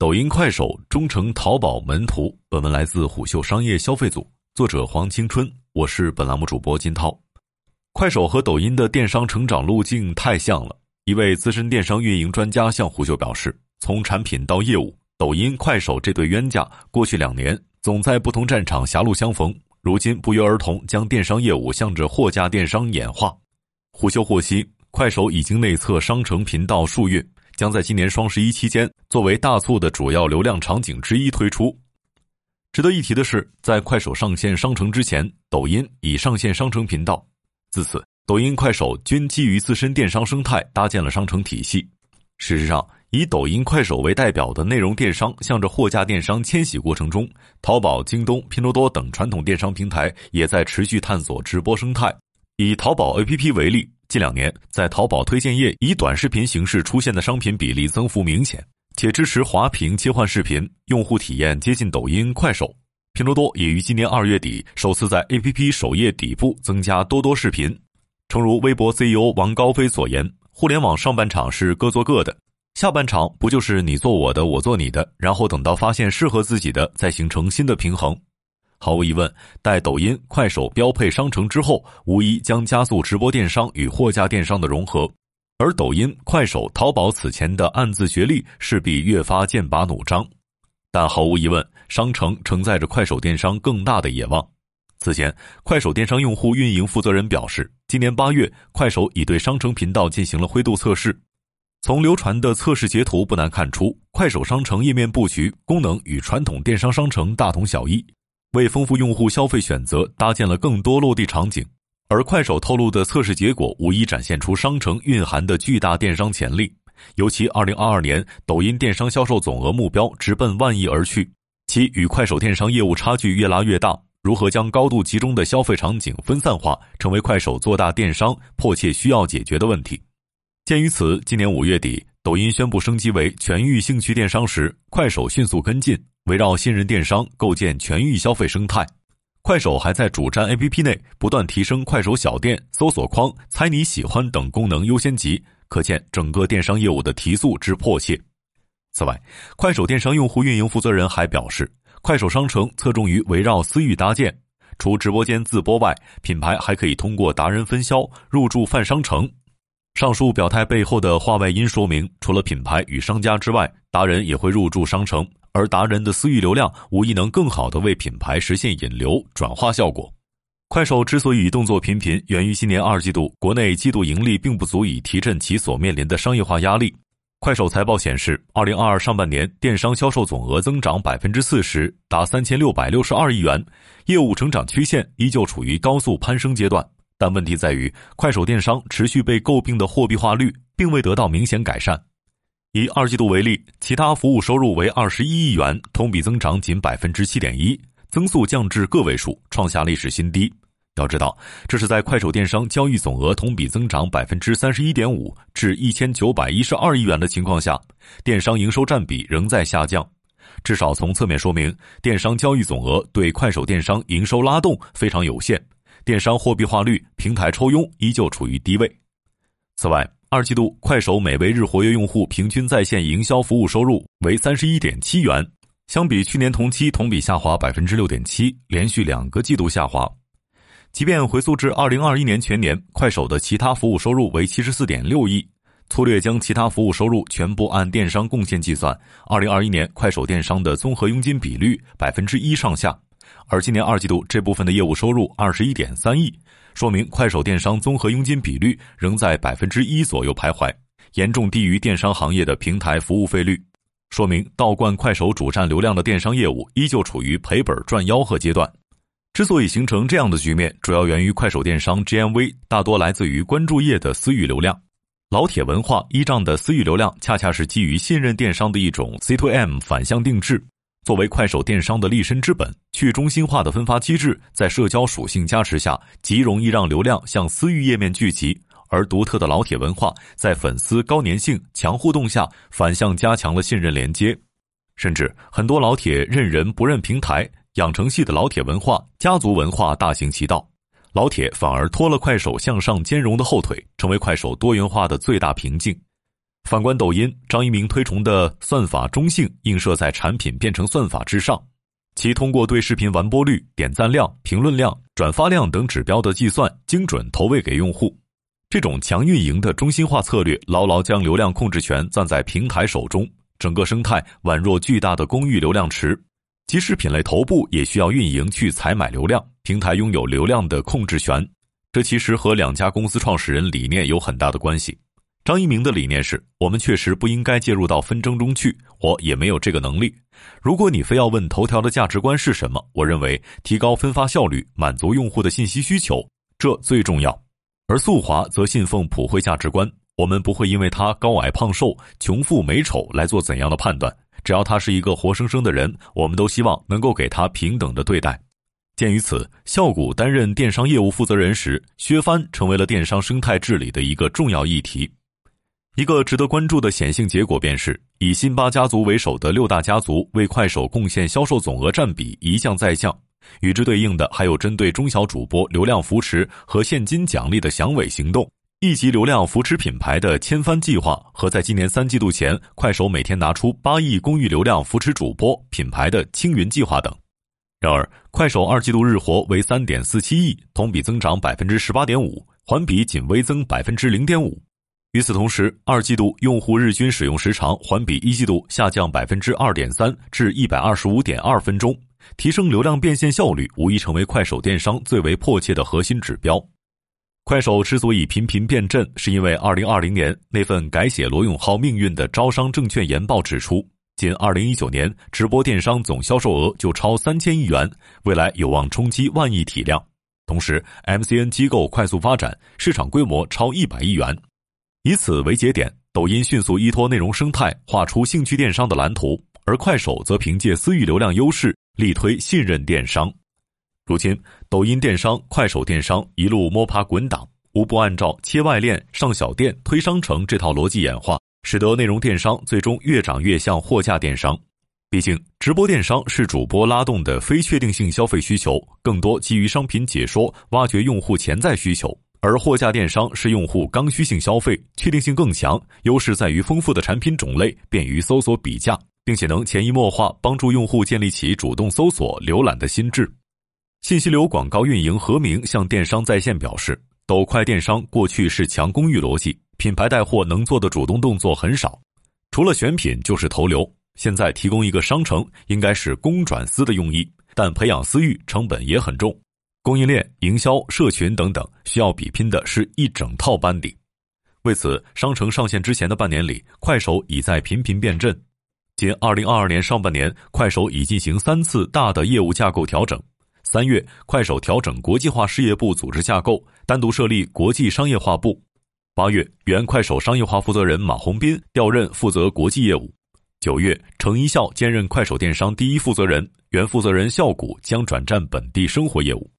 抖音、快手终成淘宝门徒。本文来自虎嗅商业消费组，作者黄青春，我是本栏目主播金涛。快手和抖音的电商成长路径太像了。一位资深电商运营专家向虎嗅表示，从产品到业务，抖音、快手这对冤家，过去两年总在不同战场狭路相逢，如今不约而同将电商业务向着货架电商演化。虎嗅获悉，快手已经内测商城频道数月。将在今年双十一期间作为大促的主要流量场景之一推出。值得一提的是，在快手上线商城之前，抖音已上线商城频道。自此，抖音、快手均基于自身电商生态搭建了商城体系。事实上，以抖音、快手为代表的内容电商向着货架电商迁徙过程中，淘宝、京东、拼多多等传统电商平台也在持续探索直播生态。以淘宝 APP 为例。近两年，在淘宝推荐页以短视频形式出现的商品比例增幅明显，且支持滑屏切换视频，用户体验接近抖音、快手。拼多多也于今年二月底首次在 APP 首页底部增加多多视频。诚如微博 CEO 王高飞所言：“互联网上半场是各做各的，下半场不就是你做我的，我做你的，然后等到发现适合自己的，再形成新的平衡。”毫无疑问，待抖音、快手标配商城之后，无疑将加速直播电商与货架电商的融合。而抖音、快手、淘宝此前的暗自角力，势必越发剑拔弩张。但毫无疑问，商城承载着快手电商更大的野望。此前，快手电商用户运营负责人表示，今年八月，快手已对商城频道进行了灰度测试。从流传的测试截图不难看出，快手商城页面布局功能与传统电商商城大同小异。为丰富用户消费选择，搭建了更多落地场景，而快手透露的测试结果无疑展现出商城蕴含的巨大电商潜力。尤其2022年，抖音电商销售总额目标直奔万亿而去，其与快手电商业务差距越拉越大。如何将高度集中的消费场景分散化，成为快手做大电商迫切需要解决的问题。鉴于此，今年五月底，抖音宣布升级为全域兴趣电商时，快手迅速跟进。围绕新人电商构建全域消费生态，快手还在主站 APP 内不断提升快手小店、搜索框、猜你喜欢等功能优先级，可见整个电商业务的提速之迫切。此外，快手电商用户运营负责人还表示，快手商城侧重于围绕私域搭建，除直播间自播外，品牌还可以通过达人分销入驻泛商城。上述表态背后的话外音说明，除了品牌与商家之外，达人也会入驻商城。而达人的私域流量无疑能更好的为品牌实现引流转化效果。快手之所以动作频频，源于今年二季度国内季度盈利并不足以提振其所面临的商业化压力。快手财报显示，二零二二上半年电商销售总额增长百分之四十，达三千六百六十二亿元，业务成长曲线依旧处于高速攀升阶段。但问题在于，快手电商持续被诟病的货币化率并未得到明显改善。以二季度为例，其他服务收入为二十一亿元，同比增长仅百分之七点一，增速降至个位数，创下历史新低。要知道，这是在快手电商交易总额同比增长百分之三十一点五至一千九百一十二亿元的情况下，电商营收占比仍在下降。至少从侧面说明，电商交易总额对快手电商营收拉动非常有限，电商货币化率、平台抽佣依旧处于低位。此外，二季度，快手每位日活跃用户平均在线营销服务收入为三十一点七元，相比去年同期同比下滑百分之六点七，连续两个季度下滑。即便回溯至二零二一年全年，快手的其他服务收入为七十四点六亿，粗略将其他服务收入全部按电商贡献计算，二零二一年快手电商的综合佣金比率百分之一上下，而今年二季度这部分的业务收入二十一点三亿。说明快手电商综合佣金比率仍在百分之一左右徘徊，严重低于电商行业的平台服务费率，说明倒灌快手主站流量的电商业务依旧处于赔本赚吆喝阶段。之所以形成这样的局面，主要源于快手电商 GMV 大多来自于关注页的私域流量，老铁文化依仗的私域流量恰恰是基于信任电商的一种 C to M 反向定制。作为快手电商的立身之本，去中心化的分发机制在社交属性加持下，极容易让流量向私域页面聚集；而独特的老铁文化在粉丝高粘性、强互动下，反向加强了信任连接。甚至很多老铁认人不认平台，养成系的老铁文化、家族文化大行其道，老铁反而拖了快手向上兼容的后腿，成为快手多元化的最大瓶颈。反观抖音，张一鸣推崇的算法中性映射在产品变成算法之上，其通过对视频完播率、点赞量、评论量、转发量等指标的计算，精准投喂给用户。这种强运营的中心化策略，牢牢将流量控制权攥在平台手中，整个生态宛若巨大的公寓流量池。即使品类头部也需要运营去采买流量，平台拥有流量的控制权。这其实和两家公司创始人理念有很大的关系。张一鸣的理念是我们确实不应该介入到纷争中去，我也没有这个能力。如果你非要问头条的价值观是什么，我认为提高分发效率，满足用户的信息需求，这最重要。而速滑则信奉普惠价值观，我们不会因为他高矮胖瘦、穷富美丑来做怎样的判断。只要他是一个活生生的人，我们都希望能够给他平等的对待。鉴于此，效谷担任电商业务负责人时，削藩成为了电商生态治理的一个重要议题。一个值得关注的显性结果便是，以辛巴家族为首的六大家族为快手贡献销售总额占比一降再降。与之对应的，还有针对中小主播流量扶持和现金奖励的响尾行动。一级流量扶持品牌的千帆计划和在今年三季度前，快手每天拿出八亿公域流量扶持主播品牌的青云计划等。然而，快手二季度日活为三点四七亿，同比增长百分之十八点五，环比仅微增百分之零点五。与此同时，二季度用户日均使用时长环比一季度下降百分之二点三至一百二十五点二分钟，提升流量变现效率无疑成为快手电商最为迫切的核心指标。快手之所以频频变阵，是因为二零二零年那份改写罗永浩命运的招商证券研报指出，仅二零一九年直播电商总销售额就超三千亿元，未来有望冲击万亿体量。同时，MCN 机构快速发展，市场规模超一百亿元。以此为节点，抖音迅速依托内容生态画出兴趣电商的蓝图，而快手则凭借私域流量优势力推信任电商。如今，抖音电商、快手电商一路摸爬滚打，无不按照切外链、上小店、推商城这套逻辑演化，使得内容电商最终越长越像货架电商。毕竟，直播电商是主播拉动的非确定性消费需求，更多基于商品解说，挖掘用户潜在需求；而货架电商是用户刚需性消费，确定性更强，优势在于丰富的产品种类，便于搜索比价，并且能潜移默化帮助用户建立起主动搜索、浏览的心智。信息流广告运营何明向电商在线表示，抖快电商过去是强公域逻辑，品牌带货能做的主动动作很少，除了选品就是投流。现在提供一个商城，应该是公转私的用意，但培养私域成本也很重，供应链、营销、社群等等，需要比拼的是一整套班底。为此，商城上线之前的半年里，快手已在频频变阵。仅二零二二年上半年，快手已进行三次大的业务架构调整。三月，快手调整国际化事业部组织架构，单独设立国际商业化部。八月，原快手商业化负责人马洪斌调任负责国际业务。九月，程一笑兼任快手电商第一负责人，原负责人笑谷将转战本地生活业务。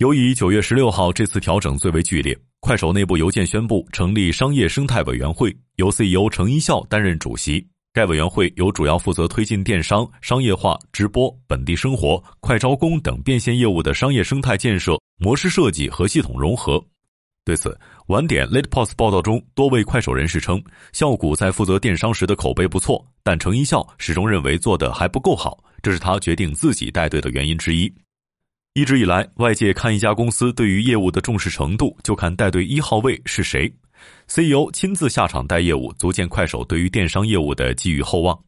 由于九月十六号这次调整最为剧烈，快手内部邮件宣布成立商业生态委员会，由 CEO 程一笑担任主席。该委员会由主要负责推进电商、商业化、直播、本地生活、快招工等变现业务的商业生态建设、模式设计和系统融合。对此，晚点 Late Post 报道中多位快手人士称，笑谷在负责电商时的口碑不错，但程一笑始终认为做的还不够好，这是他决定自己带队的原因之一。一直以来，外界看一家公司对于业务的重视程度，就看带队一号位是谁。CEO 亲自下场带业务，足见快手对于电商业务的寄予厚望。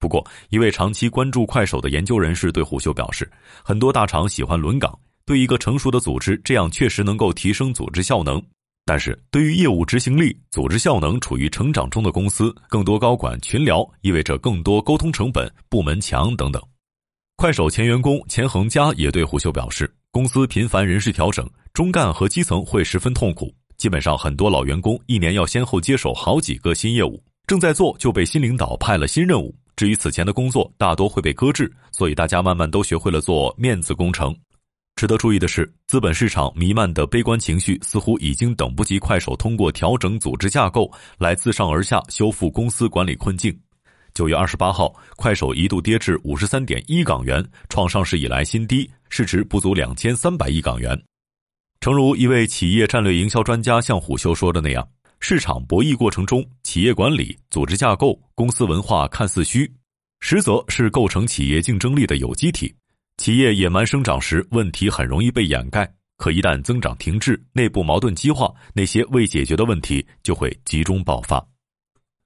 不过，一位长期关注快手的研究人士对虎嗅表示，很多大厂喜欢轮岗，对一个成熟的组织，这样确实能够提升组织效能。但是对于业务执行力、组织效能处于成长中的公司，更多高管群聊意味着更多沟通成本、部门墙等等。快手前员工钱恒佳也对虎嗅表示，公司频繁人事调整，中干和基层会十分痛苦。基本上，很多老员工一年要先后接手好几个新业务，正在做就被新领导派了新任务。至于此前的工作，大多会被搁置，所以大家慢慢都学会了做面子工程。值得注意的是，资本市场弥漫的悲观情绪似乎已经等不及快手通过调整组织架构来自上而下修复公司管理困境。九月二十八号，快手一度跌至五十三点一港元，创上市以来新低，市值不足两千三百亿港元。诚如一位企业战略营销专家向虎嗅说的那样，市场博弈过程中，企业管理、组织架构、公司文化看似虚，实则是构成企业竞争力的有机体。企业野蛮生长时，问题很容易被掩盖；可一旦增长停滞，内部矛盾激化，那些未解决的问题就会集中爆发。